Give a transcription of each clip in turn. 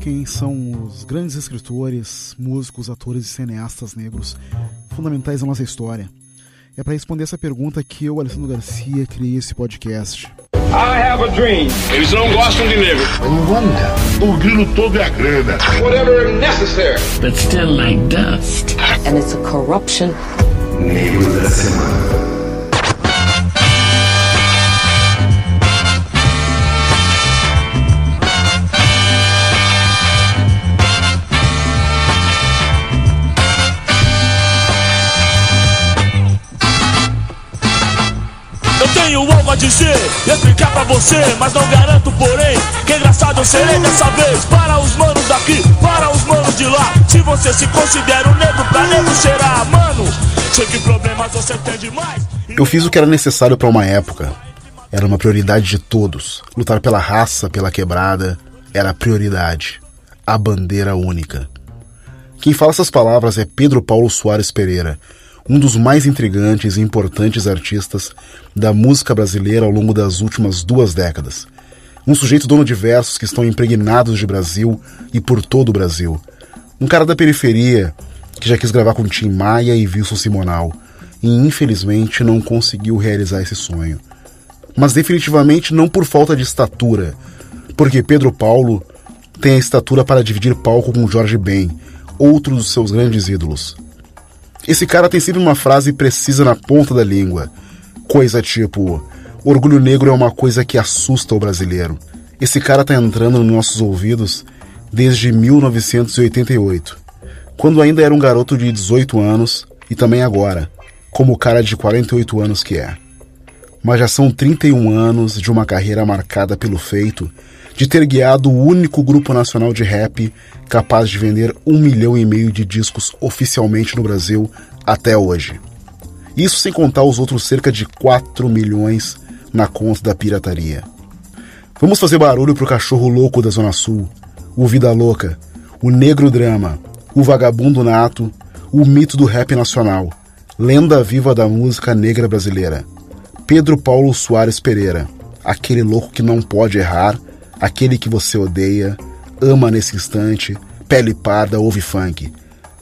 quem são os grandes escritores, músicos, atores e cineastas negros fundamentais na nossa história. É para responder essa pergunta que eu, Alessandro Garcia, criei esse podcast. I have a dream. Eles não gostam de negro. O grilo todo é a grana. Whatever necessary. But still like dust. And it's a corruption. Negro da semana. Tenho a dizer, explicar pra você, mas não garanto, porém, que engraçado eu serei dessa vez. Para os manos daqui, para os manos de lá. Se você se considera um negro, pra negro será, mano. Sei que problemas você tem demais. Eu fiz o que era necessário para uma época. Era uma prioridade de todos. Lutar pela raça, pela quebrada, era a prioridade. A bandeira única. Quem fala essas palavras é Pedro Paulo Soares Pereira um dos mais intrigantes e importantes artistas da música brasileira ao longo das últimas duas décadas. Um sujeito dono de versos que estão impregnados de Brasil e por todo o Brasil. Um cara da periferia que já quis gravar com Tim Maia e Wilson Simonal e infelizmente não conseguiu realizar esse sonho. Mas definitivamente não por falta de estatura, porque Pedro Paulo tem a estatura para dividir palco com Jorge Ben, outro dos seus grandes ídolos. Esse cara tem sempre uma frase precisa na ponta da língua. Coisa tipo: orgulho negro é uma coisa que assusta o brasileiro. Esse cara tá entrando nos nossos ouvidos desde 1988, quando ainda era um garoto de 18 anos e também agora, como o cara de 48 anos que é. Mas já são 31 anos de uma carreira marcada pelo feito de ter guiado o único grupo nacional de rap capaz de vender um milhão e meio de discos oficialmente no Brasil até hoje. Isso sem contar os outros cerca de 4 milhões na conta da pirataria. Vamos fazer barulho pro cachorro louco da Zona Sul, o Vida Louca, o Negro Drama, o Vagabundo Nato, o mito do rap nacional, lenda viva da música negra brasileira. Pedro Paulo Soares Pereira, aquele louco que não pode errar aquele que você odeia, ama nesse instante, pele parda, ouve funk.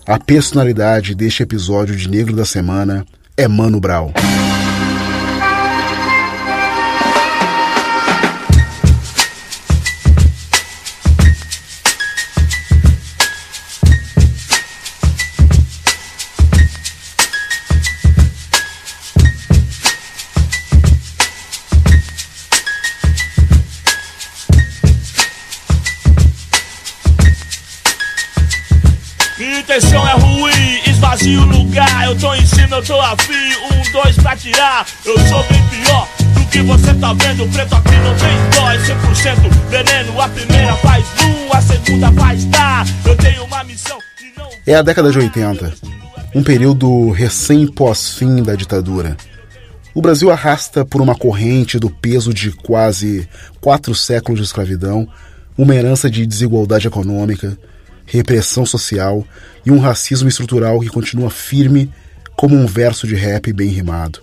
A personalidade deste episódio de Negro da Semana é Mano Brown. Tô em cima, eu tô afim. Um, dois pra tirar. Eu sou bem pior do que você tá vendo. Preto aqui não tem dó, é 100% veneno. A primeira faz a segunda faz tá. Eu tenho uma missão e não. É a década de 80, um período recém pós-fim da ditadura. O Brasil arrasta por uma corrente do peso de quase quatro séculos de escravidão, uma herança de desigualdade econômica, repressão social e um racismo estrutural que continua firme como um verso de rap bem rimado.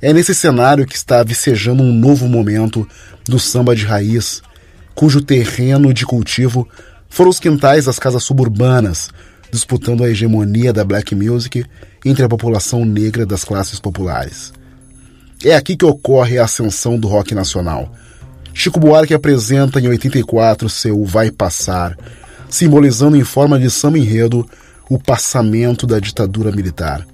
É nesse cenário que está vicejando um novo momento do samba de raiz, cujo terreno de cultivo foram os quintais das casas suburbanas, disputando a hegemonia da black music entre a população negra das classes populares. É aqui que ocorre a ascensão do rock nacional. Chico Buarque apresenta em 84 seu Vai Passar, simbolizando em forma de samba enredo o passamento da ditadura militar.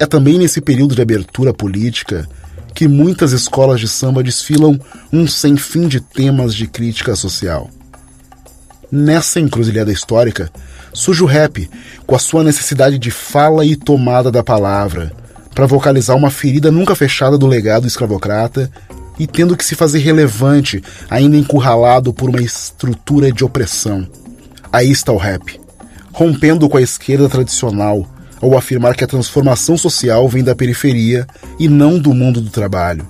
É também nesse período de abertura política que muitas escolas de samba desfilam um sem fim de temas de crítica social. Nessa encruzilhada histórica, surge o rap, com a sua necessidade de fala e tomada da palavra, para vocalizar uma ferida nunca fechada do legado escravocrata e tendo que se fazer relevante, ainda encurralado por uma estrutura de opressão. Aí está o rap, rompendo com a esquerda tradicional ao afirmar que a transformação social vem da periferia e não do mundo do trabalho,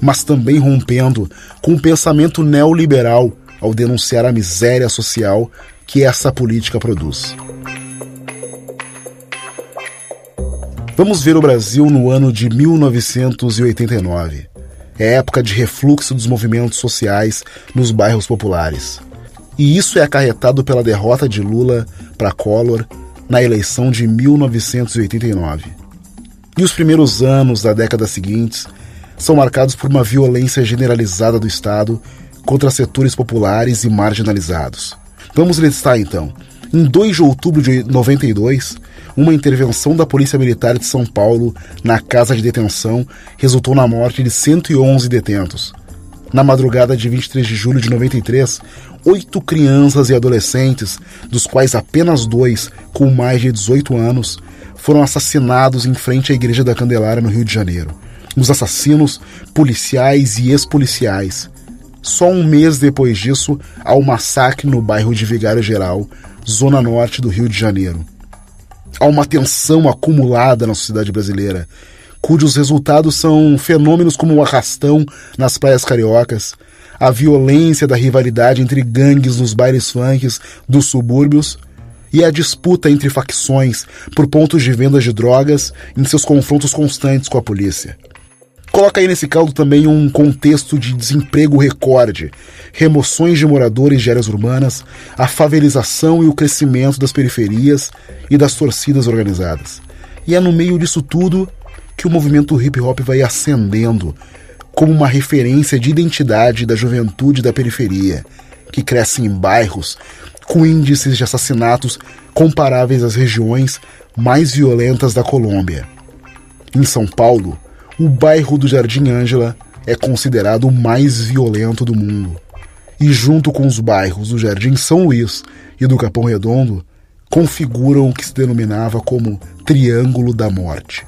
mas também rompendo com o pensamento neoliberal ao denunciar a miséria social que essa política produz. Vamos ver o Brasil no ano de 1989. É época de refluxo dos movimentos sociais nos bairros populares. E isso é acarretado pela derrota de Lula para Collor na eleição de 1989. E os primeiros anos da década seguintes são marcados por uma violência generalizada do Estado contra setores populares e marginalizados. Vamos listar então. Em 2 de outubro de 92, uma intervenção da Polícia Militar de São Paulo na casa de detenção resultou na morte de 111 detentos. Na madrugada de 23 de julho de 93, oito crianças e adolescentes, dos quais apenas dois com mais de 18 anos, foram assassinados em frente à Igreja da Candelária, no Rio de Janeiro. Os assassinos, policiais e ex-policiais. Só um mês depois disso, há um massacre no bairro de Vigário Geral, zona norte do Rio de Janeiro. Há uma tensão acumulada na sociedade brasileira, cujos resultados são fenômenos como o arrastão nas praias cariocas, a violência da rivalidade entre gangues nos bailes funks dos subúrbios e a disputa entre facções por pontos de venda de drogas em seus confrontos constantes com a polícia. Coloca aí nesse caldo também um contexto de desemprego recorde, remoções de moradores de áreas urbanas, a favelização e o crescimento das periferias e das torcidas organizadas. E é no meio disso tudo que o movimento hip hop vai ascendendo como uma referência de identidade da juventude da periferia, que cresce em bairros com índices de assassinatos comparáveis às regiões mais violentas da Colômbia. Em São Paulo, o bairro do Jardim Ângela é considerado o mais violento do mundo. E junto com os bairros do Jardim São Luís e do Capão Redondo, configuram o que se denominava como Triângulo da Morte.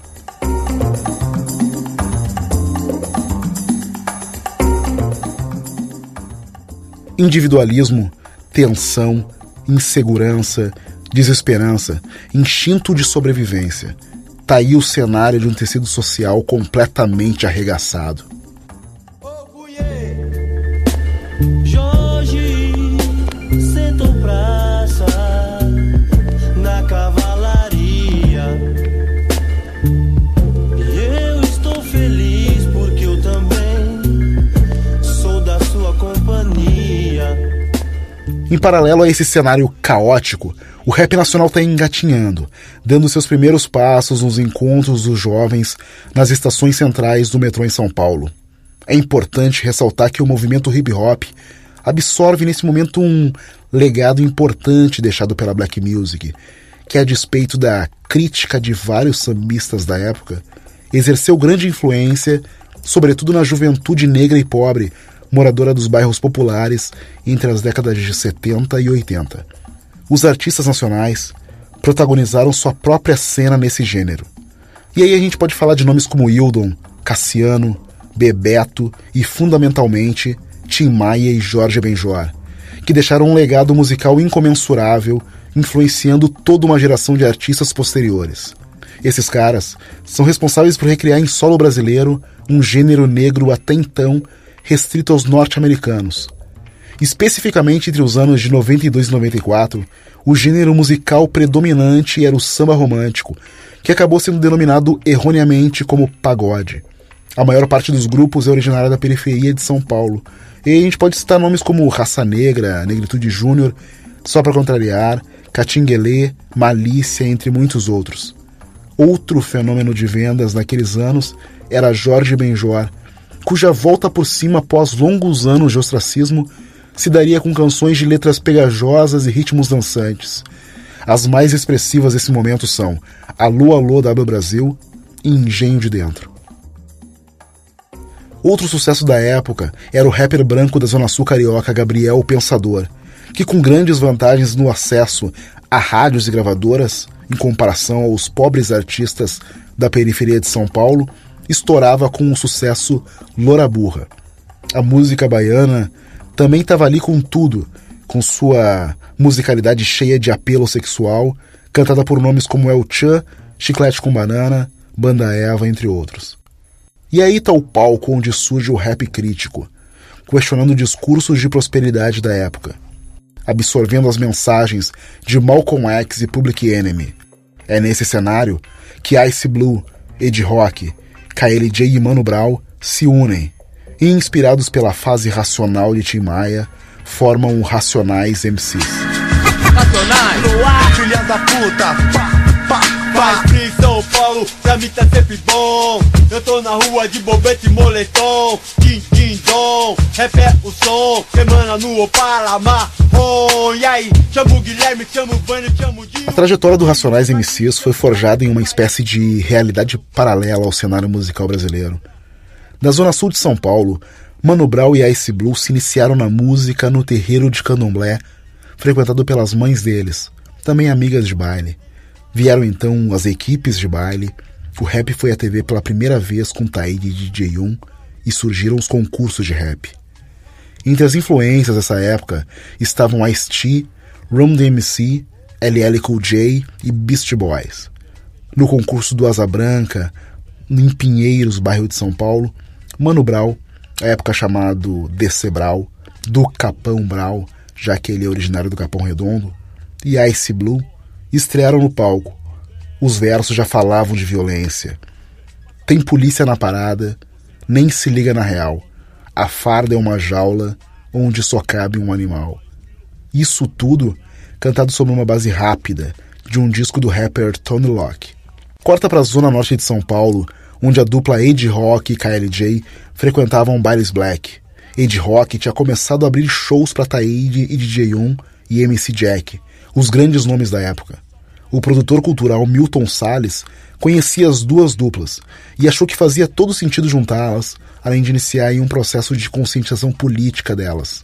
Individualismo, tensão, insegurança, desesperança, instinto de sobrevivência. Tá aí o cenário de um tecido social completamente arregaçado. Em paralelo a esse cenário caótico, o rap nacional está engatinhando, dando seus primeiros passos nos encontros dos jovens nas estações centrais do metrô em São Paulo. É importante ressaltar que o movimento hip hop absorve nesse momento um legado importante deixado pela black music, que a despeito da crítica de vários sambistas da época, exerceu grande influência, sobretudo na juventude negra e pobre, moradora dos bairros populares entre as décadas de 70 e 80. Os artistas nacionais protagonizaram sua própria cena nesse gênero. E aí a gente pode falar de nomes como Hildon, Cassiano, Bebeto e, fundamentalmente, Tim Maia e Jorge Benjor, que deixaram um legado musical incomensurável, influenciando toda uma geração de artistas posteriores. Esses caras são responsáveis por recriar em solo brasileiro um gênero negro até então restrito aos norte-americanos. Especificamente entre os anos de 92 e 94, o gênero musical predominante era o samba romântico, que acabou sendo denominado erroneamente como pagode. A maior parte dos grupos é originária da periferia de São Paulo, e a gente pode citar nomes como Raça Negra, Negritude Júnior, Só para Contrariar, Catinguelê, Malícia, entre muitos outros. Outro fenômeno de vendas naqueles anos era Jorge Benjor, cuja volta por cima após longos anos de ostracismo se daria com canções de letras pegajosas e ritmos dançantes. As mais expressivas desse momento são Alô Alô W Brasil e Engenho de Dentro. Outro sucesso da época era o rapper branco da Zona Sul carioca Gabriel Pensador, que com grandes vantagens no acesso a rádios e gravadoras, em comparação aos pobres artistas da periferia de São Paulo, estourava com o sucesso Loura Burra. A música baiana também estava ali com tudo, com sua musicalidade cheia de apelo sexual, cantada por nomes como El Chan, Chiclete com Banana, Banda Eva, entre outros. E aí está o palco onde surge o rap crítico, questionando discursos de prosperidade da época, absorvendo as mensagens de Malcolm X e Public Enemy. É nesse cenário que Ice Blue, Ed Rock KLJ e Mano Brown se unem e, inspirados pela fase racional de Tim Maia, formam o Racionais MCs. Racionais, no ar, filha da puta, pá, pá, pá. Faz São Paulo, pra mim tá sempre bom. Eu tô na rua de bobete e moletom, din, din, dom. O som, semana no Opala, marrom. E aí, o Guilherme, o o Dinho. A trajetória do Racionais MCs foi forjada em uma espécie de realidade paralela ao cenário musical brasileiro. Na zona sul de São Paulo, Mano Brown e Ice Blue se iniciaram na música no terreiro de candomblé, frequentado pelas mães deles, também amigas de baile. Vieram então as equipes de baile, o rap foi à TV pela primeira vez com Taíde e DJ1 e surgiram os concursos de rap. Entre as influências dessa época estavam Ice-T, Rum DMC, LL Cool J e Beast Boys. No concurso do Asa Branca, em Pinheiros, bairro de São Paulo, Mano Brau a época chamado DC Brau, do Capão Brau, já que ele é originário do Capão Redondo, e Ice Blue, estrearam no palco. Os versos já falavam de violência. Tem polícia na parada, nem se liga na real. A farda é uma jaula onde só cabe um animal. Isso tudo cantado sobre uma base rápida de um disco do rapper Tony Locke. Corta para a zona norte de São Paulo, onde a dupla Ed Rock e KLJ frequentavam bailes black. Ed Rock tinha começado a abrir shows para Taíde e DJ1 e MC Jack, os grandes nomes da época. O produtor cultural Milton Salles conhecia as duas duplas e achou que fazia todo sentido juntá-las, além de iniciar um processo de conscientização política delas.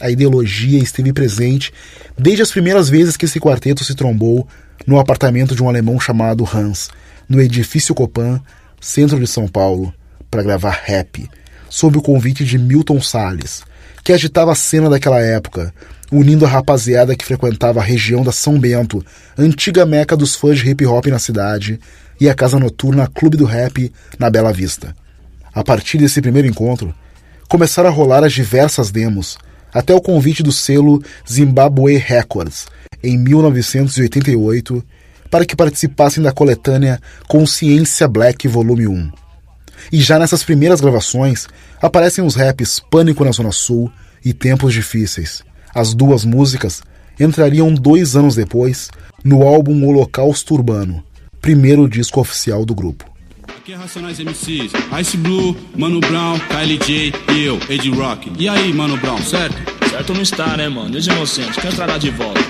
A ideologia esteve presente desde as primeiras vezes que esse quarteto se trombou no apartamento de um alemão chamado Hans, no edifício Copan, centro de São Paulo, para gravar rap, sob o convite de Milton Salles, que agitava a cena daquela época, unindo a rapaziada que frequentava a região da São Bento, antiga meca dos fãs de hip hop na cidade, e a casa noturna Clube do Rap na Bela Vista. A partir desse primeiro encontro, começaram a rolar as diversas demos, até o convite do selo Zimbabwe Records, em 1988, para que participassem da coletânea Consciência Black Volume 1. E já nessas primeiras gravações aparecem os raps Pânico na Zona Sul e Tempos Difíceis. As duas músicas entrariam dois anos depois no álbum Holocausto Urbano, primeiro disco oficial do grupo. Aqui é Racionais MCs, Ice Blue, Mano Brown, KLJ e eu, Ed Rock. E aí, Mano Brown, certo? Certo não está, né, mano? E os inocentes, quem entrará de volta?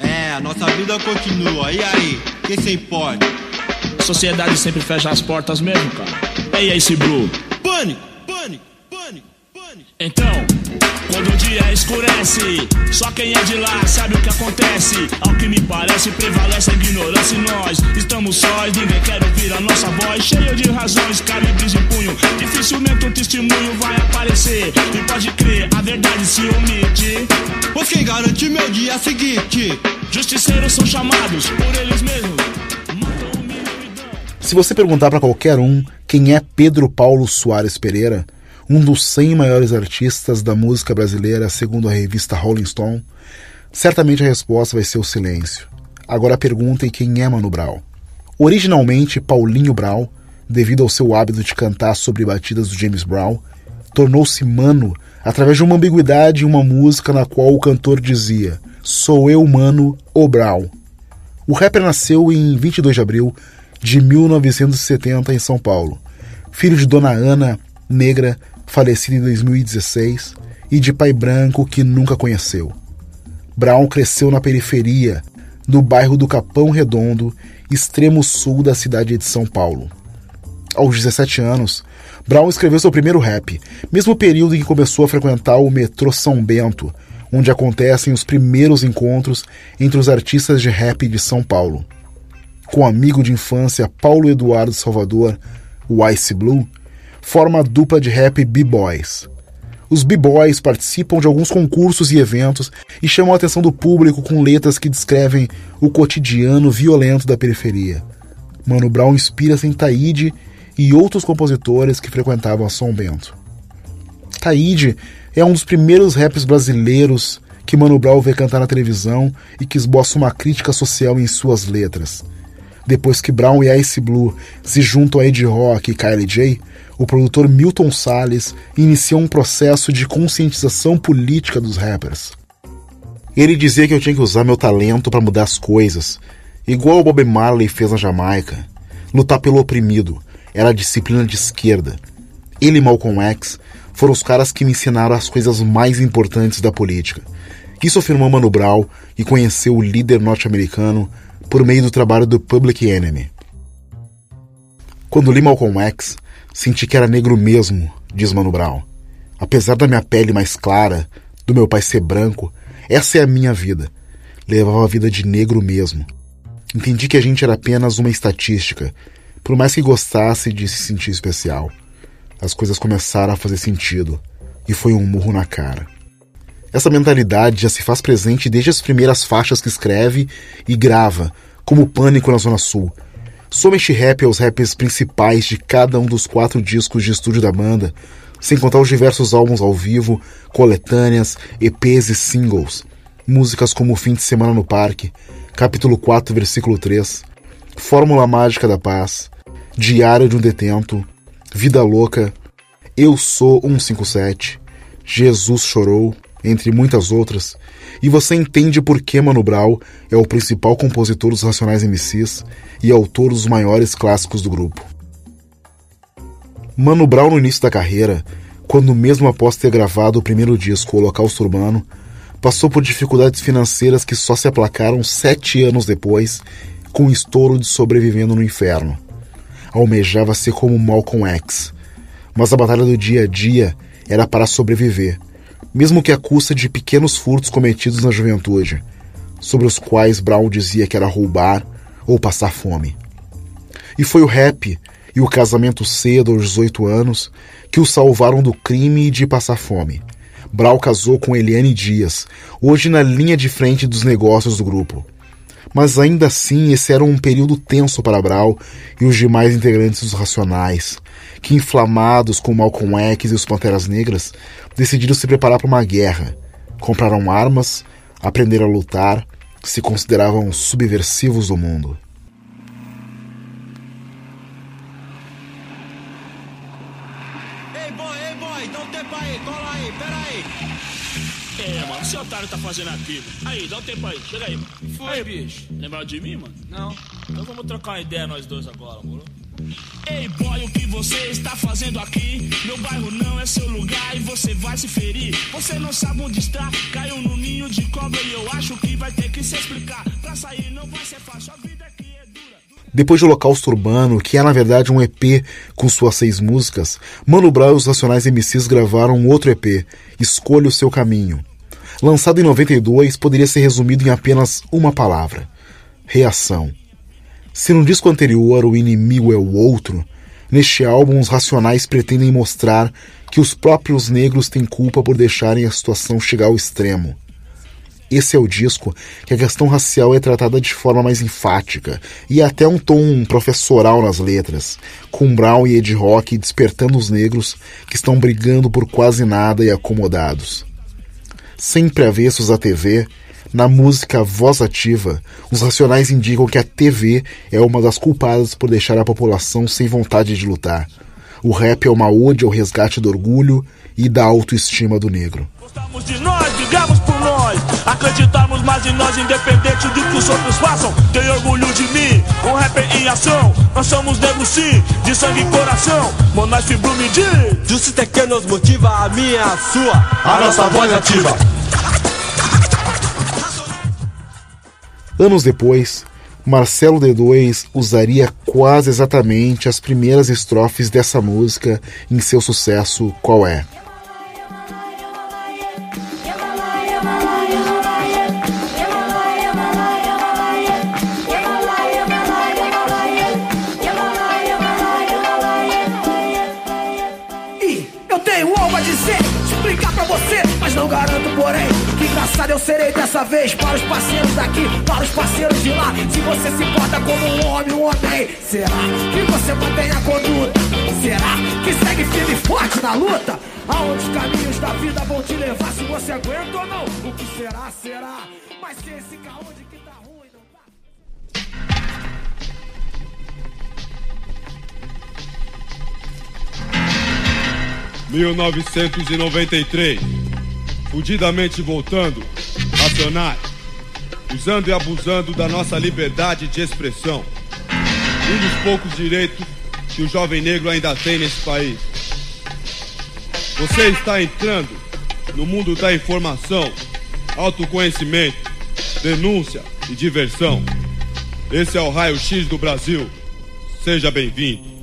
É, a nossa vida continua. E aí, quem se importa? A sociedade sempre fecha as portas mesmo, cara. E aí, esse Blue? Pânico, pânico, pânico, pânico. Então, quando o dia escurece, só quem é de lá sabe o que acontece. Ao que me parece, prevalece a ignorância e nós estamos sós. Ninguém quer ouvir a nossa voz, cheio de razões, calibres em punho. Dificilmente um testemunho vai aparecer. E pode crer, a verdade se omite. Pois quem garante meu dia seguinte? Justiceiros são chamados por eles mesmos. Matam, humilham e dão. Se você perguntar para qualquer um quem é Pedro Paulo Soares Pereira, um dos 100 maiores artistas da música brasileira segundo a revista Rolling Stone, certamente a resposta vai ser o silêncio. Agora perguntem quem é Mano Brown. Originalmente Paulinho Brown, devido ao seu hábito de cantar sobre batidas do James Brown, tornou-se Mano através de uma ambiguidade em uma música na qual o cantor dizia: Sou eu, Mano, o Brown. O rapper nasceu em 22 de abril de 1970 em São Paulo, filho de Dona Ana, negra, falecida em 2016, e de pai branco que nunca conheceu. Brown cresceu na periferia, no bairro do Capão Redondo, extremo sul da cidade de São Paulo. Aos 17 anos, Brown escreveu seu primeiro rap, mesmo período em que começou a frequentar o metrô São Bento, onde acontecem os primeiros encontros entre os artistas de rap de São Paulo. Com o amigo de infância Paulo Eduardo Salvador, o Ice Blue, forma a dupla de rap B-Boys. Os B-Boys participam de alguns concursos e eventos e chamam a atenção do público com letras que descrevem o cotidiano violento da periferia. Mano Brown inspira-se em Taíde e outros compositores que frequentavam a São Bento. Taíde é um dos primeiros raps brasileiros que Mano Brown vê cantar na televisão e que esboça uma crítica social em suas letras. Depois que Brown e Ice Blue se juntam a Ed Rock e Kylie J, o produtor Milton Salles iniciou um processo de conscientização política dos rappers. Ele dizia que eu tinha que usar meu talento para mudar as coisas, igual o Bob Marley fez na Jamaica. Lutar pelo oprimido era a disciplina de esquerda. Ele e Malcolm X foram os caras que me ensinaram as coisas mais importantes da política. Isso afirmou Mano Brown e conheceu o líder norte-americano por meio do trabalho do Public Enemy. Quando li Malcolm X, senti que era negro mesmo, diz Mano Brown. Apesar da minha pele mais clara, do meu pai ser branco, essa é a minha vida. Levava a vida de negro mesmo. Entendi que a gente era apenas uma estatística, por mais que gostasse de se sentir especial. As coisas começaram a fazer sentido, e foi um murro na cara. Essa mentalidade já se faz presente desde as primeiras faixas que escreve e grava, como Pânico na Zona Sul. Somente rap é os rappers principais de cada um dos quatro discos de estúdio da banda, sem contar os diversos álbuns ao vivo, coletâneas, EPs e singles. Músicas como Fim de Semana no Parque, capítulo 4, versículo 3, Fórmula Mágica da Paz, Diário de um Detento, Vida Louca, Eu Sou 157, Jesus Chorou, entre muitas outras, e você entende por que Mano Brown é o principal compositor dos Racionais MCs e autor dos maiores clássicos do grupo. Mano Brown no início da carreira, quando mesmo após ter gravado o primeiro disco Holocausto Urbano, passou por dificuldades financeiras que só se aplacaram sete anos depois com o estouro de Sobrevivendo no Inferno. Almejava ser como Malcolm X, mas a batalha do dia a dia era para sobreviver, mesmo que à custa de pequenos furtos cometidos na juventude, sobre os quais Brown dizia que era roubar ou passar fome. E foi o rap e o casamento cedo aos 18 anos que o salvaram do crime e de passar fome. Brown casou com Eliane Dias, hoje na linha de frente dos negócios do grupo. Mas ainda assim, esse era um período tenso para Brown e os demais integrantes dos Racionais, que, inflamados com Malcolm X e os Panteras Negras, decidiram se preparar para uma guerra. Compraram armas, aprenderam a lutar, se consideravam subversivos do mundo. Ei boy, ei boy, dá um tempo aí, cola aí, pera aí. É, mano, esse otário tá fazendo aqui? Aí, dá um tempo aí, chega aí. Foi, aí, bicho. Lembrar de mim, mano? Não. Então vamos trocar uma ideia nós dois agora, moro? Ei, boy, o que você está fazendo aqui? Meu bairro não é seu lugar e você vai se ferir. Você não sabe onde está, caiu no ninho de cobra e eu acho que vai ter que se explicar. Pra sair não vai ser fácil, a vida aqui é dura. Depois de Holocausto Urbano, que é na verdade um EP com suas seis músicas, Mano Brown e os Racionais MCs gravaram um outro EP, Escolha o Seu Caminho. Lançado em 92, poderia ser resumido em apenas uma palavra: reação. Se no disco anterior o inimigo é o outro, neste álbum os Racionais pretendem mostrar que os próprios negros têm culpa por deixarem a situação chegar ao extremo. Esse é o disco que a questão racial é tratada de forma mais enfática e até um tom professoral nas letras, com Brown e Ed Rock despertando os negros que estão brigando por quase nada e acomodados. Sempre avessos à TV, na música Voz Ativa, os Racionais indicam que a TV é uma das culpadas por deixar a população sem vontade de lutar. O rap é uma ode ao resgate do orgulho e da autoestima do negro. Gostamos de nós, brigamos por nós. Acreditamos mais em nós, independente do que os outros façam. Tenho orgulho de mim, com rap em ação. Nós somos negros sim, de sangue e coração. Monarch Fibro me diz. Justiça que nos motiva, a minha, a sua, a nossa voz ativa. Anos depois, Marcelo D2 usaria quase exatamente as primeiras estrofes dessa música em seu sucesso Qual é? E eu tenho algo a dizer, explicar pra você, mas não garanto, porém, passada eu serei dessa vez. Para os parceiros daqui, para os parceiros de lá. Se você se importa como um homem, um homem, será que você mantém a conduta? Será que segue firme e forte na luta? Aonde os caminhos da vida vão te levar? Se você aguenta ou não, o que será, será. Mas que esse caô de que tá ruim não tá. Mil novecentos e noventa e três. Fudidamente voltando, racionais, usando e abusando da nossa liberdade de expressão. Um dos poucos direitos que o jovem negro ainda tem nesse país. Você está entrando no mundo da informação, autoconhecimento, denúncia e diversão. Esse é o Raio X do Brasil. Seja bem-vindo.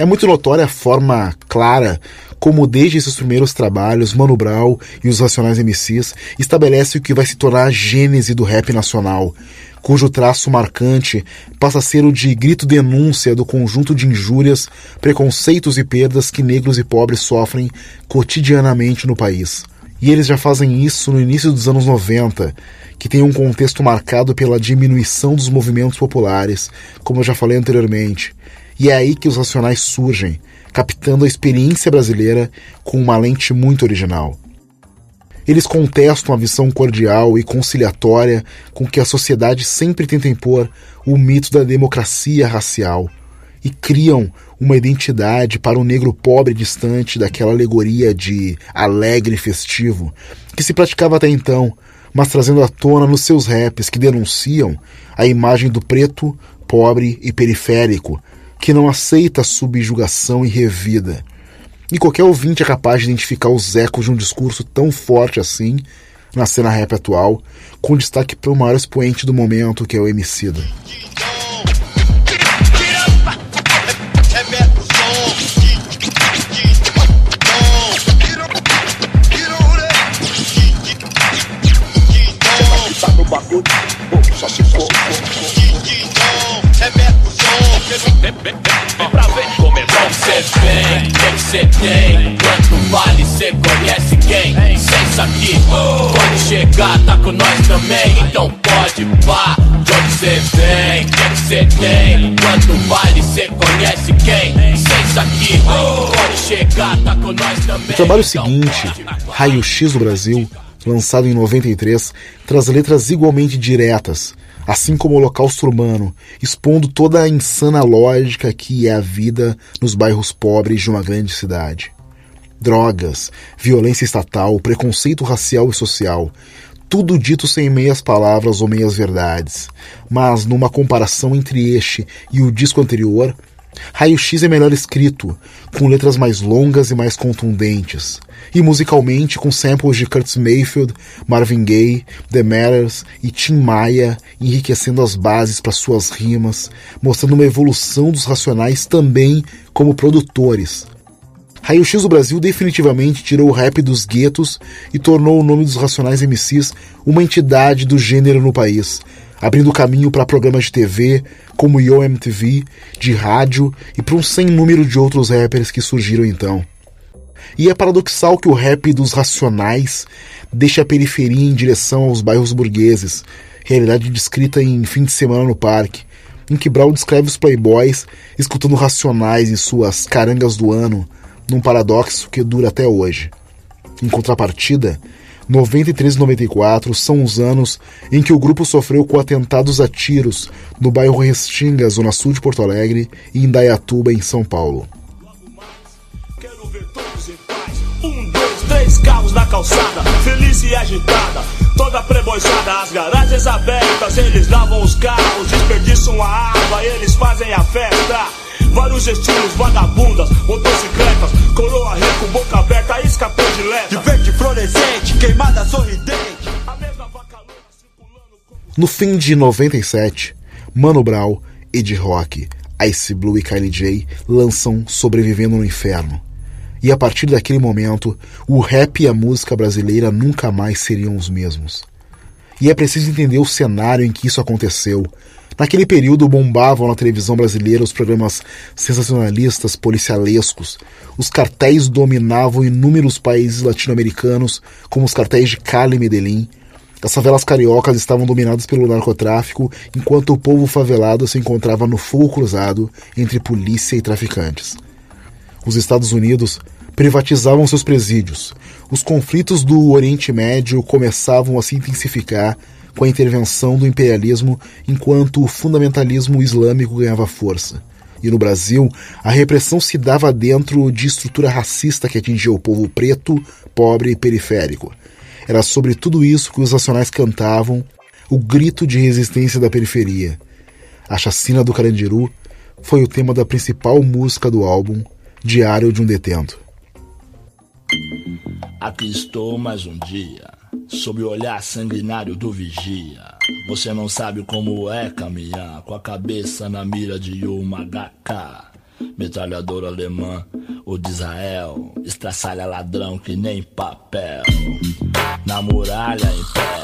É muito notória a forma clara como desde esses primeiros trabalhos, Mano Brown e os Racionais MCs estabelece o que vai se tornar a gênese do rap nacional, cujo traço marcante passa a ser o de grito denúncia do conjunto de injúrias, preconceitos e perdas que negros e pobres sofrem cotidianamente no país. E eles já fazem isso no início dos anos 90, que tem um contexto marcado pela diminuição dos movimentos populares, como eu já falei anteriormente. E é aí que os Racionais surgem, captando a experiência brasileira com uma lente muito original. Eles contestam a visão cordial e conciliatória com que a sociedade sempre tenta impor o mito da democracia racial e criam uma identidade para o negro pobre distante daquela alegoria de alegre e festivo que se praticava até então, mas trazendo à tona nos seus raps que denunciam a imagem do preto, pobre e periférico, que não aceita subjugação e revida. E qualquer ouvinte é capaz de identificar os ecos de um discurso tão forte assim na cena rap atual, com destaque para o maior expoente do momento, que é o Emicida. Pra ver como é bom cê vem, o que cê tem? Quanto vale, cê conhece quem? Licença aqui, pode chegar, tá com nós também. Então pode pá, de onde cê vem? O que cê tem? Quanto vale, cê conhece quem? Licença aqui, pode chegar, tá com nós também. O trabalho seguinte, Raio X do Brasil, lançado em 93, traz letras igualmente diretas, assim como o Holocausto Urbano, expondo toda a insana lógica que é a vida nos bairros pobres de uma grande cidade. Drogas, violência estatal, preconceito racial e social, tudo dito sem meias palavras ou meias verdades, mas numa comparação entre este e o disco anterior, Raio X é melhor escrito, com letras mais longas e mais contundentes, e musicalmente com samples de Curtis Mayfield, Marvin Gaye, The Matters e Tim Maia, enriquecendo as bases para suas rimas, mostrando uma evolução dos Racionais também como produtores. Raio X do Brasil definitivamente tirou o rap dos guetos e tornou o nome dos Racionais MCs uma entidade do gênero no país, abrindo caminho para programas de TV como Yo MTV, de rádio e para um sem número de outros rappers que surgiram então. E é paradoxal que o rap dos racionais deixe a periferia em direção aos bairros burgueses, realidade descrita em Fim de Semana no Parque, em que Brown descreve os playboys escutando racionais em suas carangas do ano, num paradoxo que dura até hoje. Em contrapartida, 93 e 94 são os anos em que o grupo sofreu com atentados a tiros no bairro Restinga, zona sul de Porto Alegre, e em Dayatuba, em São Paulo. Carros na calçada, feliz e agitada. Toda preboiçada, as garagens abertas. Eles lavam os carros, desperdiçam a água, eles fazem a festa. Vários estilos, vagabundas, No fim de 97, Mano Brown, Ed Rock, Ice Blue e Kylie J lançam Sobrevivendo no Inferno. E a partir daquele momento, o rap e a música brasileira nunca mais seriam os mesmos. E é preciso entender o cenário em que isso aconteceu. Naquele período bombavam na televisão brasileira os programas sensacionalistas policialescos. Os cartéis dominavam inúmeros países latino-americanos, como os cartéis de Cali e Medellín. As favelas cariocas estavam dominadas pelo narcotráfico, enquanto o povo favelado se encontrava no fogo cruzado entre polícia e traficantes. Os Estados Unidos privatizavam seus presídios. Os conflitos do Oriente Médio começavam a se intensificar com a intervenção do imperialismo enquanto o fundamentalismo islâmico ganhava força. E no Brasil, a repressão se dava dentro de estrutura racista que atingia o povo preto, pobre e periférico. Era sobre tudo isso que os nacionais cantavam, o grito de resistência da periferia. A chacina do Carandiru foi o tema da principal música do álbum, Diário de um Detento. Aqui estou mais um dia, sob o olhar sanguinário do vigia. Você não sabe como é caminhar com a cabeça na mira de uma HK. Metralhador alemã, o de Israel, estraçalha ladrão que nem papel. Na muralha em pé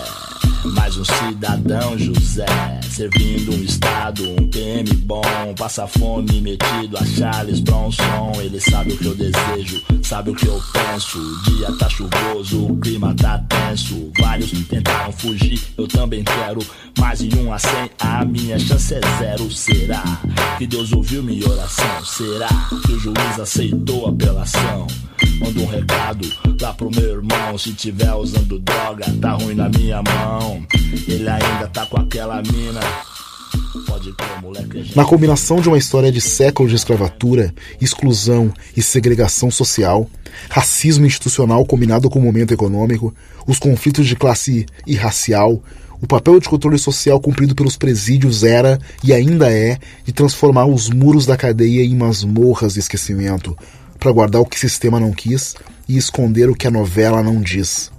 mais um cidadão José, servindo um estado, um PM bom, passa fome metido a Charles Bronson. Ele sabe o que eu desejo, sabe o que eu penso. O dia tá chuvoso, o clima tá tenso. Vários tentaram fugir, eu também quero. Mais de um a cem, a minha chance é zero. Será que Deus ouviu minha oração? Será que o juiz aceitou a apelação? Manda um recado lá pro meu irmão. Se tiver usando droga, tá ruim na minha mão. Ele ainda tá com aquela mina. Na combinação de uma história de séculos de escravatura, exclusão e segregação social, racismo institucional combinado com o momento econômico, os conflitos de classe e racial, o papel de controle social cumprido pelos presídios era e ainda é de transformar os muros da cadeia em masmorras de esquecimento, para guardar o que o sistema não quis e esconder o que a novela não diz.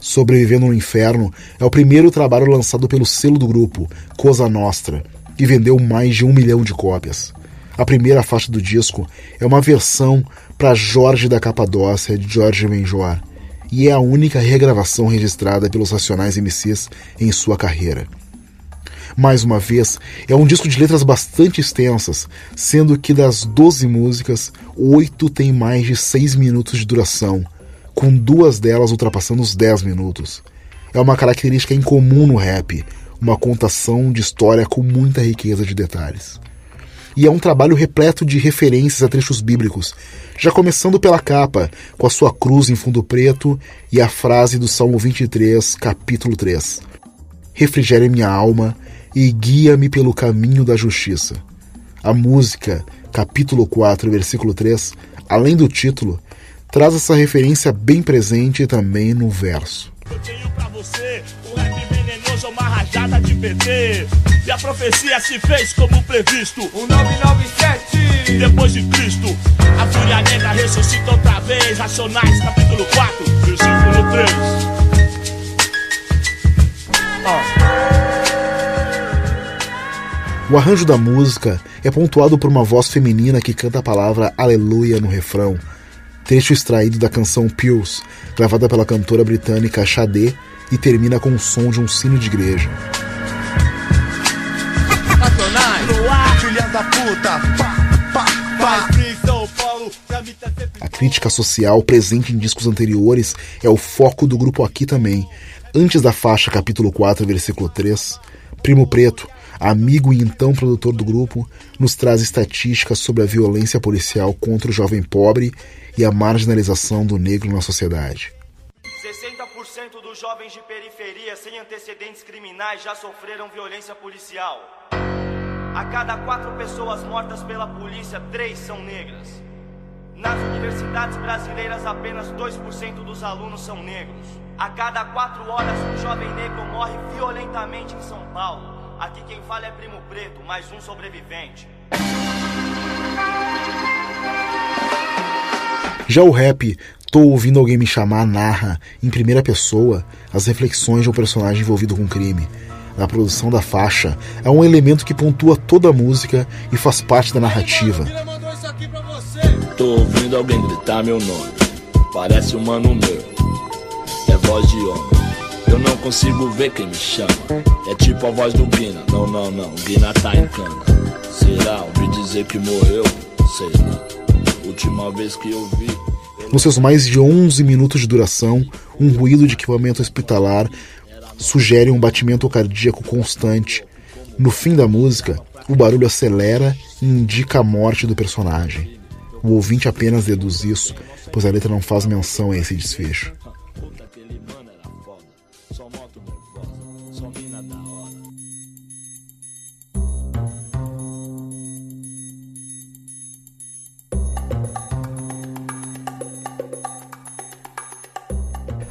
Sobrevivendo no Inferno é o primeiro trabalho lançado pelo selo do grupo, Cosa Nostra, e vendeu mais de um milhão de cópias. A primeira faixa do disco é uma versão para Jorge da Capadócia de Jorge Benjor, e é a única regravação registrada pelos Racionais MCs em sua carreira. Mais uma vez, é um disco de letras bastante extensas, sendo que das 12 músicas, 8 têm mais de 6 minutos de duração, com duas delas ultrapassando os 10 minutos. É uma característica incomum no rap, uma contação de história com muita riqueza de detalhes. E é um trabalho repleto de referências a trechos bíblicos, já começando pela capa, com a sua cruz em fundo preto e a frase do Salmo 23, capítulo 3. Refrigere minha alma e guia-me pelo caminho da justiça. A música, capítulo 4, versículo 3, além do título, traz essa referência bem presente também no verso. Eu tenho pra você um rap venenoso, uma rajada de PT. E a profecia se fez como previsto. O 997 depois de Cristo. A fúria negra ressuscita outra vez. Racionais, capítulo 4, versículo 3. Oh. O arranjo da música é pontuado por uma voz feminina que canta a palavra Aleluia no refrão, trecho extraído da canção Pills, gravada pela cantora britânica Xadê, e termina com o som de um sino de igreja. A crítica social presente em discos anteriores é o foco do grupo aqui também. Antes da faixa capítulo 4, versículo 3, Primo Preto amigo e então produtor do grupo, nos traz estatísticas sobre a violência policial contra o jovem pobre e a marginalização do negro na sociedade. 60% dos jovens de periferia sem antecedentes criminais já sofreram violência policial. A cada quatro pessoas mortas pela polícia, três são negras. Nas universidades brasileiras, apenas 2% dos alunos são negros. A cada quatro horas, um jovem negro morre violentamente em São Paulo. Aqui quem fala é Primo Preto, mais um sobrevivente. Já o rap Tô ouvindo alguém me chamar narra, em primeira pessoa, as reflexões de um personagem envolvido com crime. Na produção da faixa, é um elemento que pontua toda a música e faz parte da narrativa. Tô ouvindo alguém gritar meu nome, parece um mano meu, é voz de homem. Não consigo ver quem me chama. É tipo a voz do Guina. Não, não, não. Guina tá em cana. Será? Ouvi dizer que morreu? Sei lá. Última vez que eu vi. Nos seus mais de 11 minutos de duração, um ruído de equipamento hospitalar sugere um batimento cardíaco constante. No fim da música, o barulho acelera e indica a morte do personagem. O ouvinte apenas deduz isso pois a letra não faz menção a esse desfecho.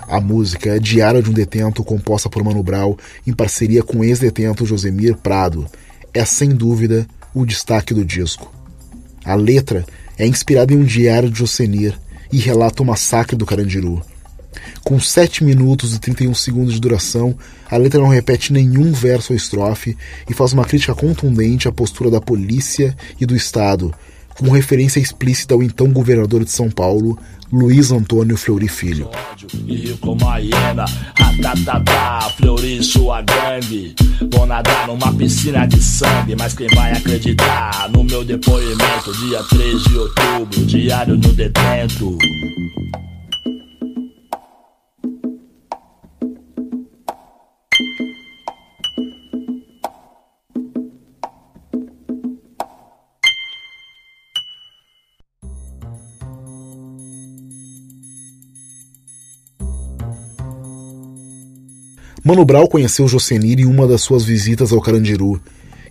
A música é Diário de um Detento, composta por Mano Brown em parceria com o ex-detento Josemir Prado, é sem dúvida o destaque do disco. A letra é inspirada em um diário de Josenir e relata o massacre do Carandiru. Com 7 minutos e 31 segundos de duração, a letra não repete nenhum verso ou estrofe e faz uma crítica contundente à postura da polícia e do Estado, com referência explícita ao então governador de São Paulo, Luiz Antônio Fleury Filho. Mano Brown conheceu Josenir em uma das suas visitas ao Carandiru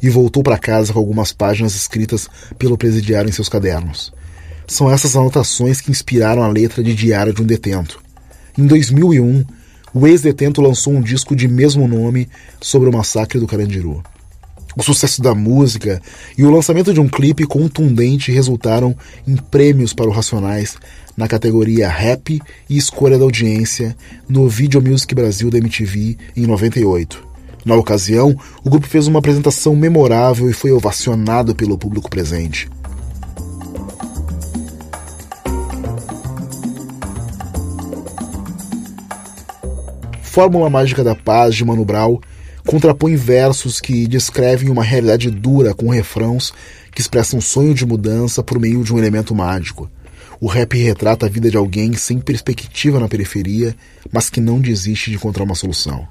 e voltou para casa com algumas páginas escritas pelo presidiário em seus cadernos. São essas anotações que inspiraram a letra de Diário de um Detento. Em 2001, o ex-detento lançou um disco de mesmo nome sobre o massacre do Carandiru. O sucesso da música e o lançamento de um clipe contundente resultaram em prêmios para o Racionais na categoria Rap e Escolha da Audiência no Video Music Brasil da MTV em 98. Na ocasião, o grupo fez uma apresentação memorável e foi ovacionado pelo público presente. Fórmula Mágica da Paz de Mano Brown contrapõe versos que descrevem uma realidade dura com refrãos que expressam um sonho de mudança por meio de um elemento mágico. O rap retrata a vida de alguém sem perspectiva na periferia, mas que não desiste de encontrar uma solução.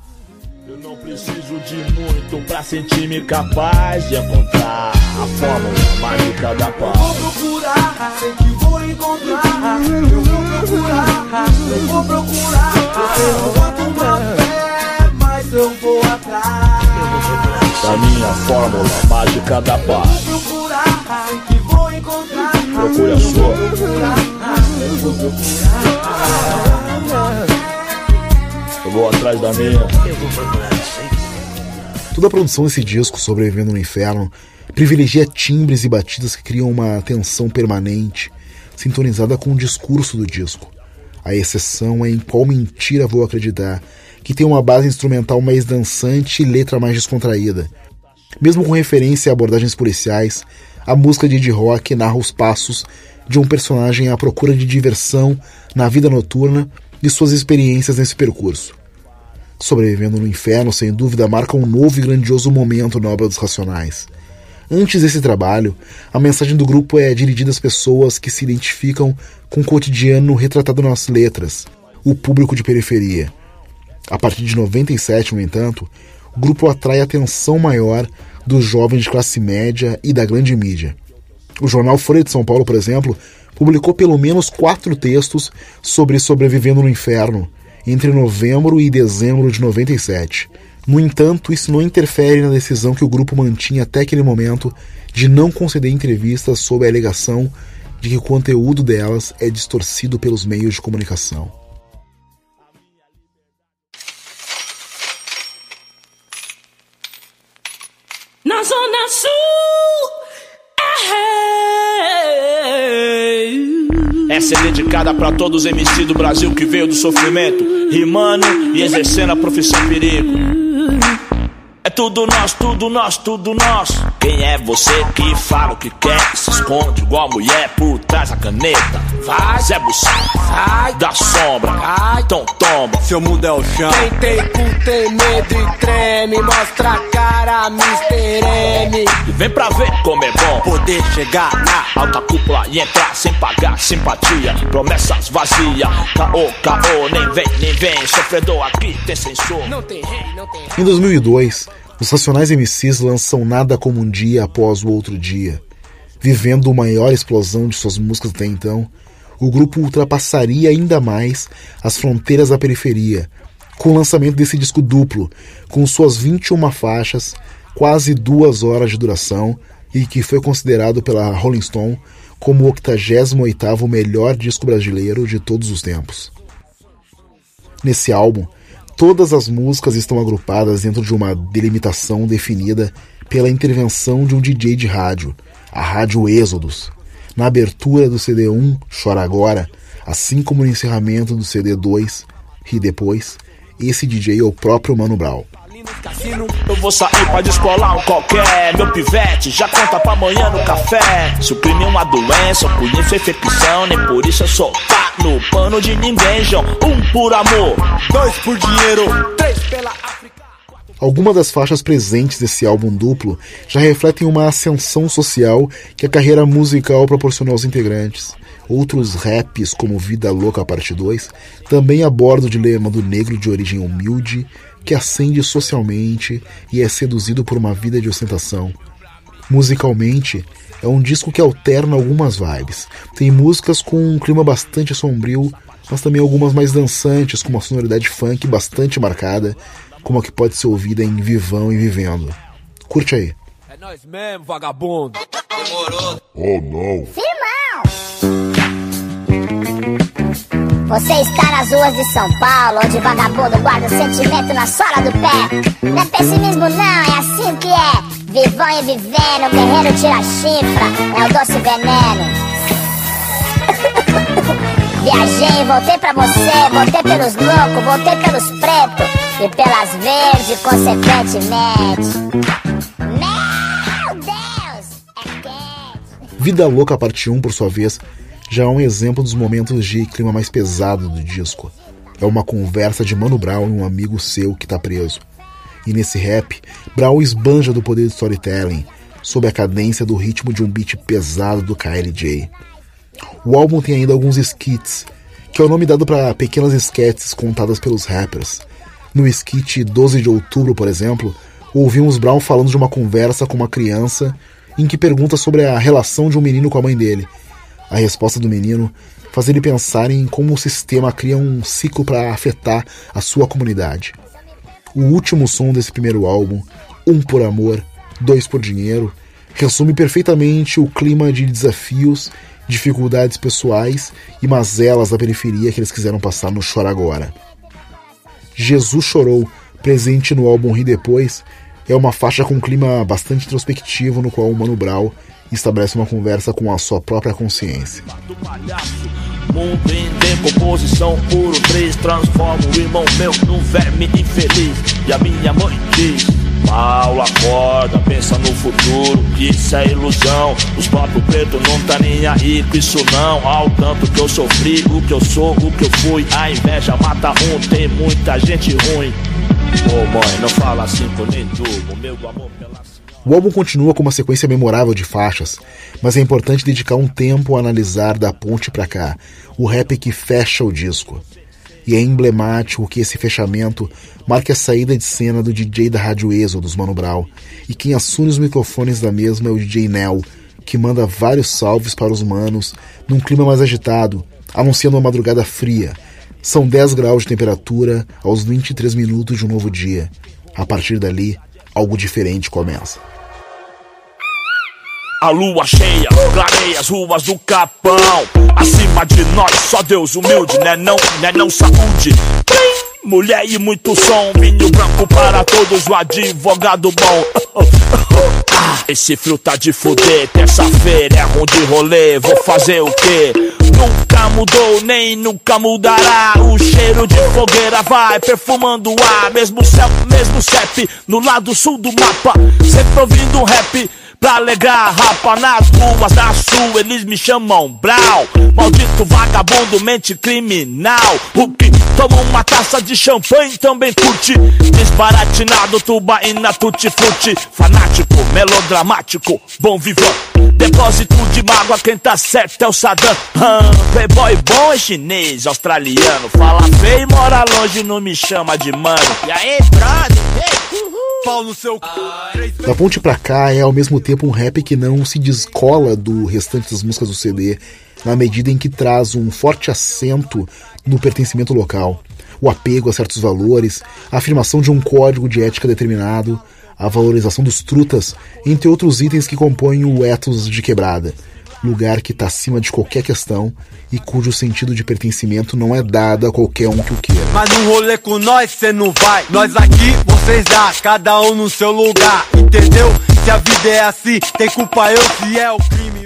Eu não preciso de muito pra sentir-me capaz de encontrar a fórmula mágica da paz. Eu vou procurar, sei que vou encontrar. Eu vou procurar, eu vou procurar. Eu não boto uma fé, mas eu vou atrás. Da minha fórmula mágica da paz. Eu vou procurar, que vou encontrar. Procure a sua. Eu vou atrás da minha. Toda a produção desse disco, Sobrevivendo no Inferno, privilegia timbres e batidas que criam uma tensão permanente, sintonizada com o discurso do disco. A exceção é em Qual Mentira Vou Acreditar, que tem uma base instrumental mais dançante e letra mais descontraída. Mesmo com referência a abordagens policiais, a música de Ed Rock narra os passos de um personagem à procura de diversão na vida noturna e suas experiências nesse percurso. Sobrevivendo no Inferno, sem dúvida, marca um novo e grandioso momento na obra dos Racionais. Antes desse trabalho, a mensagem do grupo é dirigida às pessoas que se identificam com o cotidiano retratado nas letras, o público de periferia. A partir de 97, no entanto, o grupo atrai atenção maior dos jovens de classe média e da grande mídia. O jornal Folha de São Paulo, por exemplo, publicou pelo menos quatro textos sobre sobrevivendo no inferno entre novembro e dezembro de 97. No entanto, isso não interfere na decisão que o grupo mantinha até aquele momento de não conceder entrevistas sob a alegação de que o conteúdo delas é distorcido pelos meios de comunicação. Dedicada pra todos os MC do Brasil que veio do sofrimento, rimando e exercendo a profissão perigo. É tudo nós, tudo nós, tudo nós. Quem é você que fala o que quer? Que se esconde igual mulher por trás da caneta. Vai, Zé Bussai, vai, da sombra, vai, então tomba. Seu mundo é o chão. Quem tem cu tem medo e treme. Mostra a cara, Mr. M. E vem pra ver como é bom Poder chegar na alta cúpula e entrar sem pagar simpatia. Promessas vazias, caô, caô, nem vem, nem vem. Sofredor aqui tem censor. Não tem rei, não tem rei. Em 2002, os Racionais MCs lançam Nada Como um Dia Após o Outro Dia. Vivendo a maior explosão de suas músicas até então, o grupo ultrapassaria ainda mais as fronteiras da periferia, com o lançamento desse disco duplo, com suas 21 faixas, quase duas horas de duração, e que foi considerado pela Rolling Stone como o 88º melhor disco brasileiro de todos os tempos. Nesse álbum, todas as músicas estão agrupadas dentro de uma delimitação definida pela intervenção de um DJ de rádio, a Rádio Êxodos. Na abertura do CD 1, Chora Agora, assim como no encerramento do CD 2, Ri Depois, esse DJ é o próprio Mano Brown. Eu vou sair pra descolar um qualquer. Meu pivete já conta pra amanhã no café. Suprimir uma doença, eu conheço infecção Nem por isso eu sou tá no pano de ninguém, João. Um por amor, dois por dinheiro Três pela África. Algumas das faixas presentes desse álbum duplo já refletem uma ascensão social que a carreira musical proporcionou aos integrantes. Outros raps, como Vida Louca Parte 2, também abordam o dilema do negro de origem humilde que ascende socialmente e é seduzido por uma vida de ostentação. Musicalmente, é um disco que alterna algumas vibes. Tem músicas com um clima bastante sombrio, mas também algumas mais dançantes, com uma sonoridade funk bastante marcada, como a que pode ser ouvida em Vivão e Vivendo. Curte aí. É nós mesmo, vagabundo. Demorou. Oh não. Firmão! Você está nas ruas de São Paulo, onde vagabundo guarda o sentimento na sola do pé. Não é pessimismo não, é assim que é. Vivão e vivendo, guerreiro tira chifra, é o doce veneno. Viajei, voltei pra você, voltei pelos loucos, voltei pelos pretos e pelas verdes, consequentemente. Meu Deus, é quente. Vida Louca Parte 1, por sua vez, já é um exemplo dos momentos de clima mais pesado do disco. É uma conversa de Mano Brown e um amigo seu que está preso. E nesse rap, Brown esbanja do poder de storytelling, sob a cadência do ritmo de um beat pesado do KLJ. O álbum tem ainda alguns skits, que é o nome dado para pequenas sketches contadas pelos rappers. No skit 12 de outubro, por exemplo, ouvimos Brown falando de uma conversa com uma criança em que pergunta sobre a relação de um menino com a mãe dele a resposta do menino faz ele pensar em como o sistema cria um ciclo para afetar a sua comunidade. O último som desse primeiro álbum, Um por Amor, Dois por Dinheiro, resume perfeitamente o clima de desafios, dificuldades pessoais e mazelas da periferia que eles quiseram passar no Chora Agora. Jesus Chorou, presente no álbum Ri Depois, é uma faixa com um clima bastante introspectivo no qual o Mano Brown estabelece uma conversa com a sua própria consciência. Mundo em decomposição, puro três Transforma o irmão meu num verme infeliz. E a minha mãe diz Paulo acorda, pensa no futuro Que isso é ilusão. Os próprios pretos não tá nem aí com isso não. Ao tanto que eu sofri, o que eu sou, o que eu fui. A inveja mata um, tem muita gente ruim. Ô oh, mãe, não fala assim eu nem durmo Meu amor o álbum continua com uma sequência memorável de faixas, mas é importante dedicar um tempo a analisar da ponte para cá o rap que fecha o disco. E é emblemático que esse fechamento marque a saída de cena do DJ da Rádio dos Mano Brown, e quem assume os microfones da mesma é o DJ Nel, que manda vários salves para os manos num clima mais agitado, anunciando uma madrugada fria. São 10 graus de temperatura aos 23 minutos de um novo dia. A partir dali, algo diferente começa. A lua cheia clareia as ruas do Capão. Acima de nós, só Deus humilde, né não, né não saúde. Mulher e muito som, vinho branco para todos, o advogado bom. Esse frio tá de fuder, terça-feira é ruim de rolê, vou fazer o quê? Nunca mudou, nem nunca mudará. O cheiro de fogueira vai perfumando o ar. Mesmo céu, mesmo CEP, no lado sul do mapa. Sempre ouvindo um rap pra alegrar rapa nas ruas da sul, eles me chamam Brau. Maldito vagabundo, mente criminal. O que toma uma taça de champanhe também curte. Desbaratinado, tubaína, tutti-frutti. Fanático, melodramático, bom vivão. Depósito de mágoa, quem tá certo é o Saddam. Hum, playboy bom é chinês, australiano. Fala feio, mora longe, não me chama de mano. E aí, brother? Ei, uhul. Pau no seu. Da ponte pra cá é ao mesmo tempo um rap que não se descola do restante das músicas do CD, na medida em que traz um forte acento no pertencimento local, o apego a certos valores, a afirmação de um código de ética determinado, a valorização dos trutas, entre outros itens que compõem o ethos de quebrada, lugar que está acima de qualquer questão e cujo sentido de pertencimento não é dado a qualquer um que o queira. Mas no rolê com nós cê não vai. Nós aqui, vocês lá, cada um no seu lugar. Entendeu? Se a vida é assim, tem culpa eu se é o crime.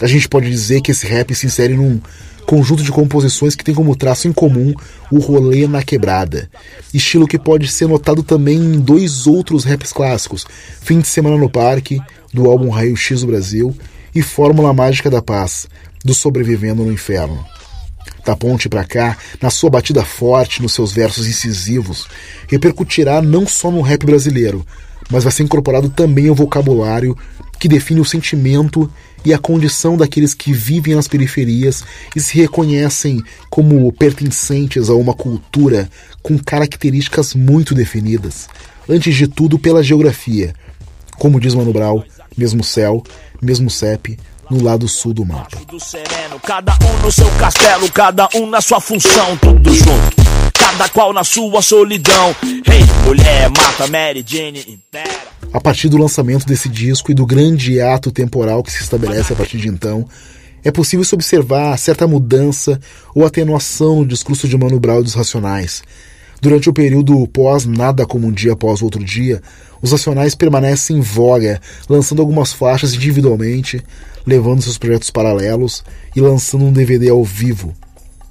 A gente pode dizer que esse rap se insere num conjunto de composições que tem como traço em comum o rolê na quebrada. Estilo que pode ser notado também em dois outros raps clássicos: Fim de Semana no Parque, do álbum Raio X do Brasil, e Fórmula Mágica da Paz, do Sobrevivendo no Inferno. Da ponte para cá, na sua batida forte, nos seus versos incisivos, repercutirá não só no rap brasileiro, mas vai ser incorporado também ao vocabulário que define o sentimento e a condição daqueles que vivem nas periferias e se reconhecem como pertencentes a uma cultura com características muito definidas, antes de tudo pela geografia. Como diz Mano Brown, mesmo céu, mesmo CEP, no lado sul do mapa. Cada um no seu castelo, cada um na sua função, tudo junto. Cada qual na sua solidão. Rei, mulher, mata, Mary Jane, impera. A partir do lançamento desse disco e do grande ato temporal que se estabelece a partir de então, é possível se observar certa mudança ou atenuação no discurso de Mano Brown dos Racionais. Durante o período pós Nada Como Um Dia Após Outro Dia, os Racionais permanecem em voga, lançando algumas faixas individualmente, levando seus projetos paralelos e lançando um DVD ao vivo.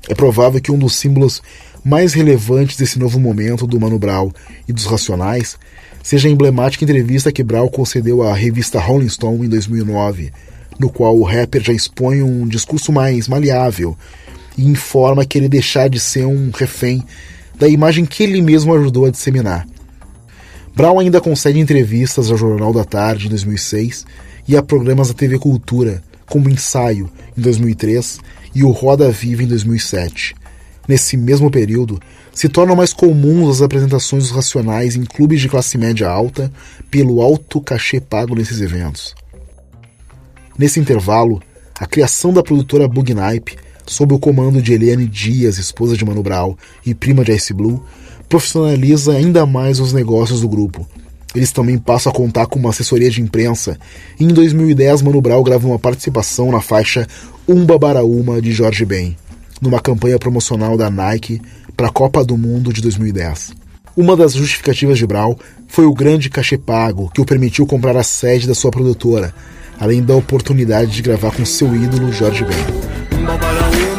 É provável que um dos símbolos mais relevantes desse novo momento do Mano Brown e dos Racionais seja a emblemática entrevista que Brown concedeu à revista Rolling Stone em 2009, no qual o rapper já expõe um discurso mais maleável e informa que ele deixar de ser um refém da imagem que ele mesmo ajudou a disseminar. Brown ainda concede entrevistas ao Jornal da Tarde em 2006 e a programas da TV Cultura, como Ensaio em 2003 e o Roda Viva em 2007. Nesse mesmo período, se tornam mais comuns as apresentações dos Racionais em clubes de classe média alta pelo alto cachê pago nesses eventos. Nesse intervalo, a criação da produtora Bugnipe, sob o comando de Eliane Dias, esposa de Mano Brown e prima de Ice Blue, profissionaliza ainda mais os negócios do grupo. Eles também passam a contar com uma assessoria de imprensa e em 2010 Mano Brown grava uma participação na faixa Umba Baraúma de Jorge Ben, numa campanha promocional da Nike para a Copa do Mundo de 2010. Uma das justificativas de Brau foi o grande cachê pago que o permitiu comprar a sede da sua produtora, além da oportunidade de gravar com seu ídolo Jorge Ben.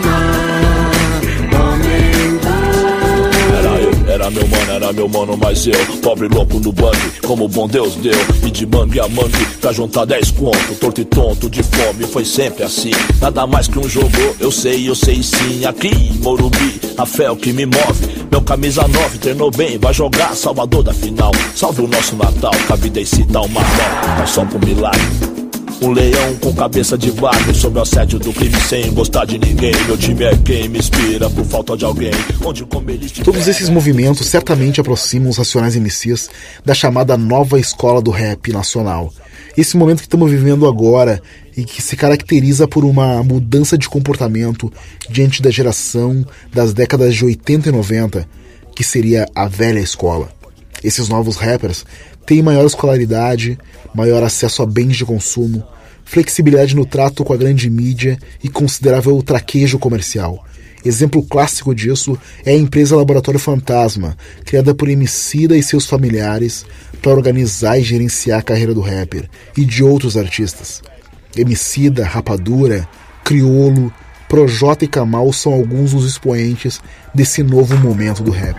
Era meu mano, era meu mano, mas eu Pobre louco no bug, como bom Deus deu. E de mangue a mangue, pra juntar 10 conto Torto e tonto, de fome, foi sempre assim. Nada mais que um jogo, eu sei, eu sei sim. Aqui, Morumbi, a fé é o que me move. Meu camisa 9 treinou bem, vai jogar Salvador da final. Salve o nosso Natal, a vida excita uma dó Mas só pro milagre um leão com cabeça de barro Sobre o assédio do crime sem gostar de ninguém. Meu time é quem me inspira por falta de alguém. Onde como eles Todos esses movimentos certamente aproximam os Racionais MCs Da chamada nova escola do rap nacional. Esse momento que estamos vivendo agora e que se caracteriza por uma mudança de comportamento diante da geração das décadas de 80 e 90, que seria a velha escola. Esses novos rappers têm maior escolaridade, maior acesso a bens de consumo, flexibilidade no trato com a grande mídia e considerável traquejo comercial. Exemplo clássico disso é a empresa Laboratório Fantasma, criada por Emicida e seus familiares para organizar e gerenciar a carreira do rapper e de outros artistas. Emicida, Rapadura, Criolo, Projota e Kamal são alguns dos expoentes desse novo momento do rap.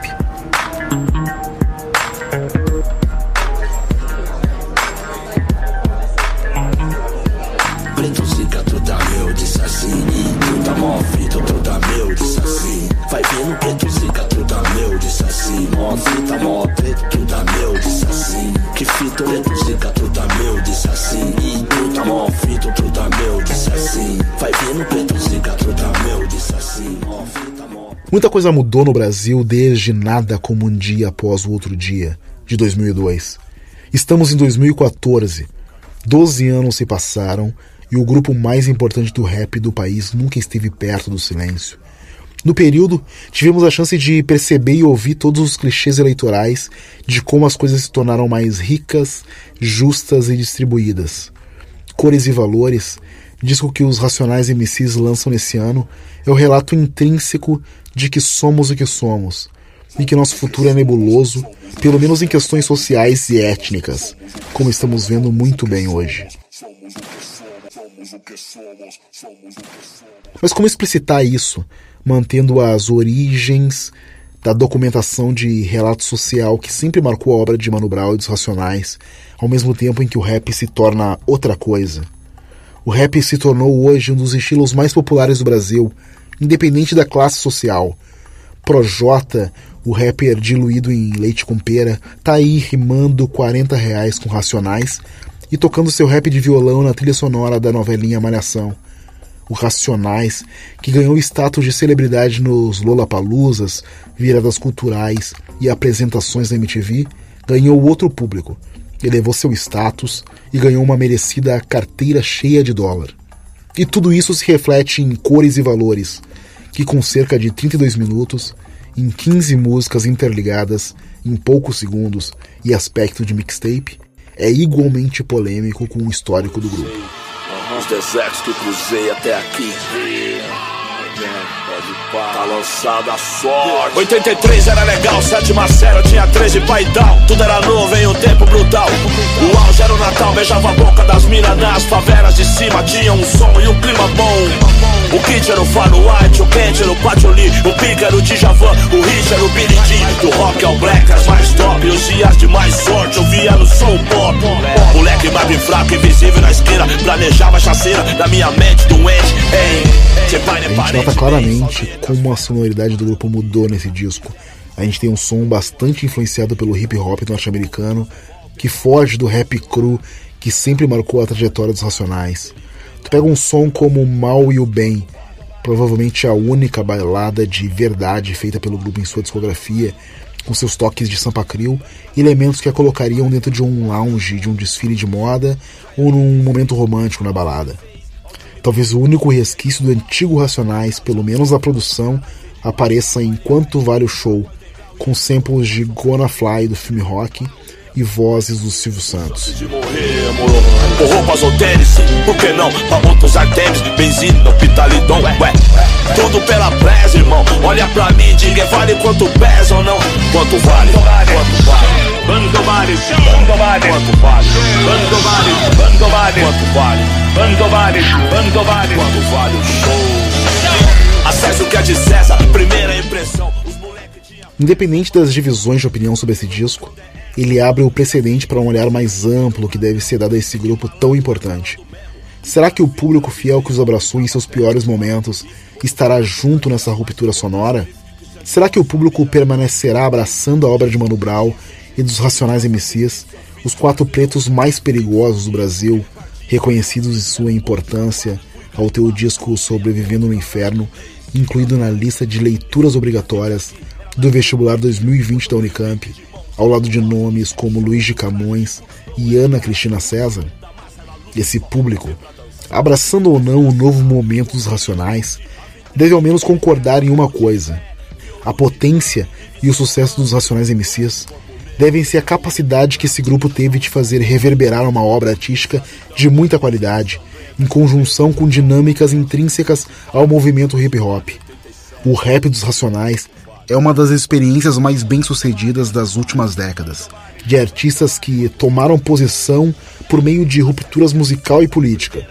Zica, meu, disse assim. E tudo mó meu, disse assim. Vai vendo preto zica, meu, disse assim. Fita, mó. Muita coisa mudou no Brasil desde nada como um dia após o outro dia. de 2002. Estamos em 2014. Doze anos se passaram e o grupo mais importante do rap do país nunca esteve perto do silêncio. No período, tivemos a chance de perceber e ouvir todos os clichês eleitorais de como as coisas se tornaram mais ricas, justas e distribuídas. Cores e Valores, disco que os Racionais MCs lançam nesse ano, é o relato intrínseco de que somos o que somos e que nosso futuro é nebuloso, pelo menos em questões sociais e étnicas, como estamos vendo muito bem hoje. Mas como explicitar isso, mantendo as origens da documentação de relato social que sempre marcou a obra de Mano Brown e dos Racionais, ao mesmo tempo em que o rap se torna outra coisa? O rap se tornou hoje um dos estilos mais populares do Brasil, independente da classe social. Projota, o rapper diluído em leite com pera, tá aí rimando 40 reais com Racionais e tocando seu rap de violão na trilha sonora da novelinha Malhação. O Racionais, que ganhou status de celebridade nos Lollapaloozas, viradas culturais e apresentações da MTV, ganhou outro público, elevou seu status e ganhou uma merecida carteira cheia de dólar. E tudo isso se reflete em cores e valores, que com cerca de 32 minutos, em 15 músicas interligadas, em poucos segundos e aspecto de mixtape, é igualmente polêmico com o histórico do grupo. Os desertos que cruzei até aqui. Tá lançada a sorte 83 era legal, sétima série tinha 13 paidal Tudo era novo em um tempo brutal. O auge era o Natal, beijava a boca das minas nas favelas de cima. Tinha um som e um clima bom. O kit era o Faro White, o quente era o Lee O pique era o Djavan, o hit era o Billy Jean Do rock ao black, as mais top Os dias de mais sorte, eu via no som pop. Moleque mais fraco, invisível na esquina Planejava chaceira na minha mente doente Ei, gente nota claramente como a sonoridade do grupo mudou nesse disco. A gente tem um som bastante influenciado pelo hip hop norte-americano, que foge do rap cru que sempre marcou a trajetória dos Racionais. Tu pega um som como O Mal e o Bem, provavelmente a única bailada de verdade feita pelo grupo em sua discografia, com seus toques de Sampa Crio, elementos que a colocariam dentro de um lounge, de um desfile de moda ou num momento romântico na balada. Talvez o único resquício do antigo Racionais, pelo menos na produção, apareça em Quanto Vale o Show, com samples de Gonna Fly do filme Rock e vozes do Silvio Santos. Com roupas ou tênis, por que não? Pra outros benzina, pitalidon, ué. Tudo pela presa, irmão. Olha pra mim, diga, vale quanto pesa ou não? Quanto vale? Quanto vale? Quanto vale? Quanto vale? Quanto vale? Quanto vale? Quanto vale? Quanto vale? Quanto vale? Quanto vale? Quanto vale o show? Acesso que é de César, primeira impressão. Independente das divisões de opinião sobre esse disco, ele abre o precedente para um olhar mais amplo que deve ser dado a esse grupo tão importante. Será que o público fiel que os abraçou em seus piores momentos estará junto nessa ruptura sonora? Será que o público permanecerá abraçando a obra de Mano Brown e dos Racionais MCs, os quatro pretos mais perigosos do Brasil, reconhecidos em sua importância ao ter o disco Sobrevivendo no Inferno incluído na lista de leituras obrigatórias do vestibular 2020 da Unicamp, ao lado de nomes como Luiz de Camões e Ana Cristina César? Esse público, abraçando ou não o novo momento dos Racionais, deve ao menos concordar em uma coisa: a potência e o sucesso dos Racionais MCs devem ser a capacidade que esse grupo teve de fazer reverberar uma obra artística de muita qualidade, em conjunção com dinâmicas intrínsecas ao movimento hip hop. O rap dos Racionais é uma das experiências mais bem-sucedidas das últimas décadas, de artistas que tomaram posição por meio de rupturas musical e política.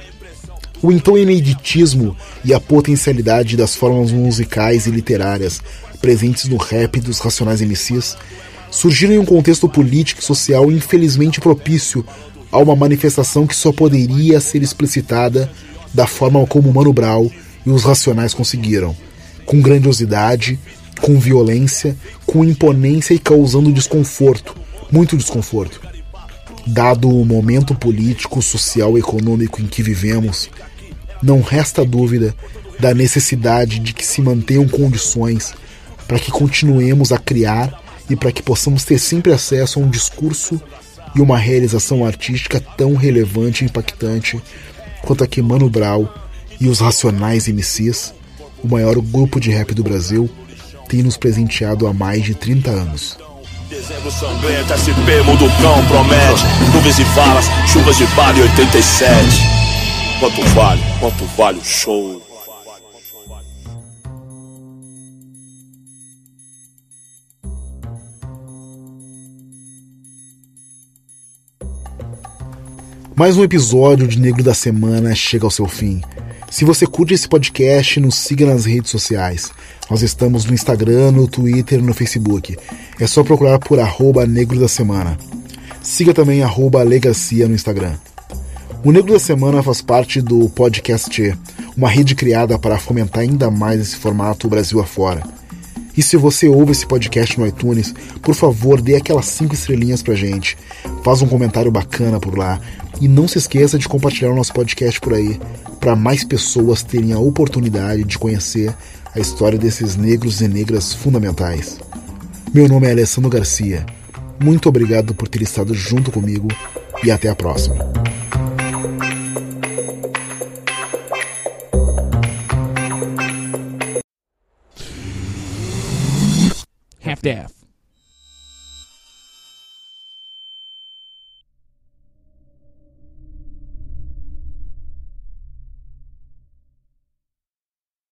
O então ineditismo e a potencialidade das formas musicais e literárias presentes no rap dos Racionais MCs surgiram em um contexto político e social infelizmente propício a uma manifestação que só poderia ser explicitada da forma como Mano Brown e os Racionais conseguiram, com grandiosidade, com violência, com imponência e causando desconforto, muito desconforto. Dado o momento político, social e econômico em que vivemos, não resta dúvida da necessidade de que se mantenham condições para que continuemos a criar e para que possamos ter sempre acesso a um discurso e uma realização artística tão relevante e impactante quanto a que Mano Brown e os Racionais MCs, o maior grupo de rap do Brasil, tem nos presenteado há mais de 30 anos. Dezembro sangrento, SP Munducão promete Nuvens e valas, chuvas de bala 87 Quanto vale, quanto vale o show Mais um episódio de Negro da Semana chega ao seu fim. Se você curte esse podcast, nos siga nas redes sociais. Nós estamos no Instagram, no Twitter no Facebook. É só procurar por arroba Negro da Semana. Siga também arroba Legacia no Instagram. O Negro da Semana faz parte do Podcast, uma rede criada para fomentar ainda mais esse formato Brasil afora. E se você ouve esse podcast no iTunes, por favor, dê aquelas 5 estrelinhas pra gente. Faz um comentário bacana por lá. E não se esqueça de compartilhar o nosso podcast por aí, para mais pessoas terem a oportunidade de conhecer a história desses negros e negras fundamentais. Meu nome é Alessandro Garcia. Muito obrigado por ter estado junto comigo e até a próxima. Daff